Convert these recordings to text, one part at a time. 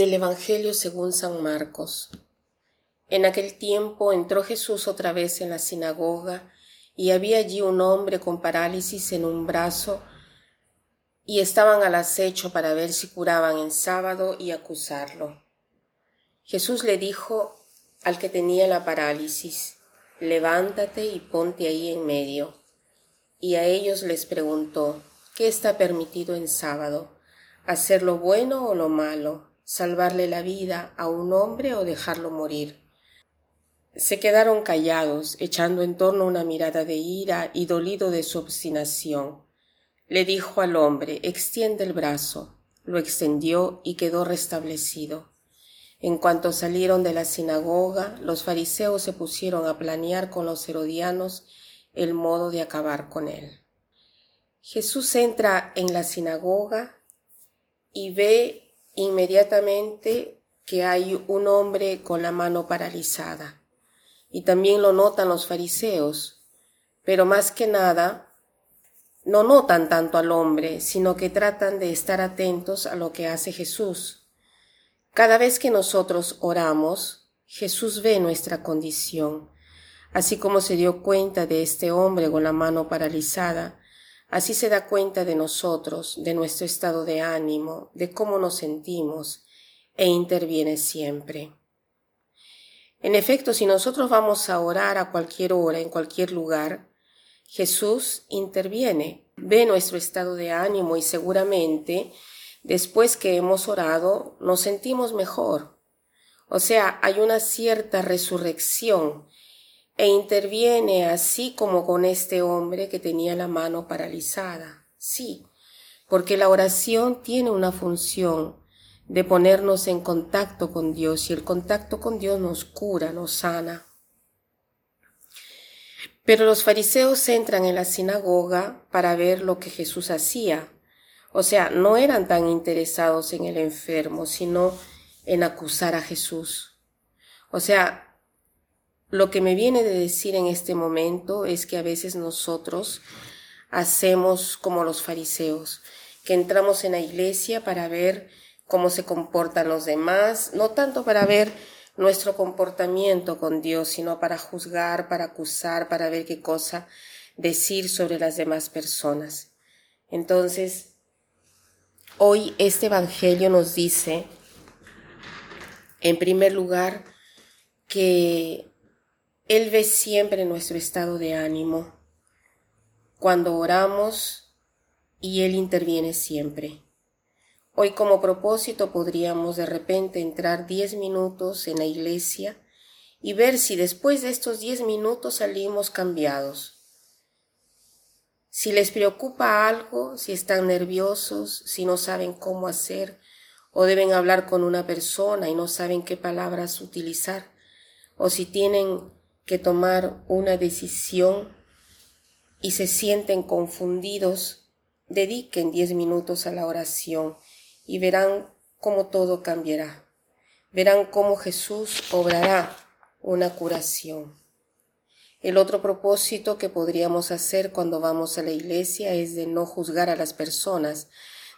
Del Evangelio según San Marcos. En aquel tiempo entró Jesús otra vez en la sinagoga y había allí un hombre con parálisis en un brazo y estaban al acecho para ver si curaban en sábado y acusarlo. Jesús le dijo al que tenía la parálisis, levántate y ponte ahí en medio. Y a ellos les preguntó, ¿qué está permitido en sábado? ¿Hacer lo bueno o lo malo? Salvarle la vida a un hombre o dejarlo morir. Se quedaron callados, echando en torno una mirada de ira y dolido de su obstinación. Le dijo al hombre, extiende el brazo. Lo extendió y quedó restablecido. En cuanto salieron de la sinagoga, los fariseos se pusieron a planear con los herodianos el modo de acabar con él. Jesús entra en la sinagoga y ve inmediatamente que hay un hombre con la mano paralizada. Y también lo notan los fariseos, pero más que nada no notan tanto al hombre, sino que tratan de estar atentos a lo que hace Jesús. Cada vez que nosotros oramos, Jesús ve nuestra condición. Así como se dio cuenta de este hombre con la mano paralizada, Así se da cuenta de nosotros, de nuestro estado de ánimo, de cómo nos sentimos, e interviene siempre. En efecto, si nosotros vamos a orar a cualquier hora, en cualquier lugar, Jesús interviene, ve nuestro estado de ánimo y seguramente después que hemos orado nos sentimos mejor. O sea, hay una cierta resurrección e interviene así como con este hombre que tenía la mano paralizada. Sí, porque la oración tiene una función de ponernos en contacto con Dios y el contacto con Dios nos cura, nos sana. Pero los fariseos entran en la sinagoga para ver lo que Jesús hacía. O sea, no eran tan interesados en el enfermo, sino en acusar a Jesús. O sea, lo que me viene de decir en este momento es que a veces nosotros hacemos como los fariseos, que entramos en la iglesia para ver cómo se comportan los demás, no tanto para ver nuestro comportamiento con Dios, sino para juzgar, para acusar, para ver qué cosa decir sobre las demás personas. Entonces, hoy este Evangelio nos dice, en primer lugar, que él ve siempre nuestro estado de ánimo cuando oramos y Él interviene siempre. Hoy como propósito podríamos de repente entrar diez minutos en la iglesia y ver si después de estos diez minutos salimos cambiados. Si les preocupa algo, si están nerviosos, si no saben cómo hacer o deben hablar con una persona y no saben qué palabras utilizar, o si tienen que tomar una decisión y se sienten confundidos, dediquen diez minutos a la oración y verán cómo todo cambiará. Verán cómo Jesús obrará una curación. El otro propósito que podríamos hacer cuando vamos a la iglesia es de no juzgar a las personas,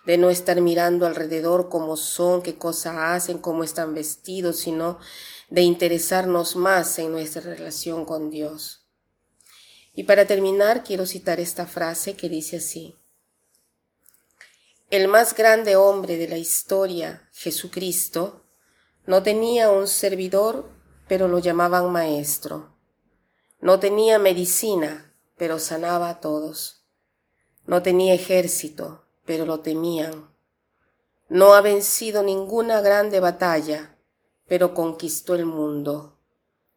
de no estar mirando alrededor cómo son, qué cosas hacen, cómo están vestidos, sino de interesarnos más en nuestra relación con Dios. Y para terminar, quiero citar esta frase que dice así. El más grande hombre de la historia, Jesucristo, no tenía un servidor, pero lo llamaban maestro. No tenía medicina, pero sanaba a todos. No tenía ejército, pero lo temían. No ha vencido ninguna grande batalla, pero conquistó el mundo.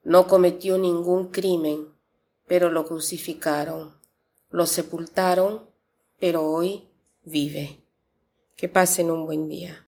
No cometió ningún crimen, pero lo crucificaron. Lo sepultaron, pero hoy vive. Que pasen un buen día.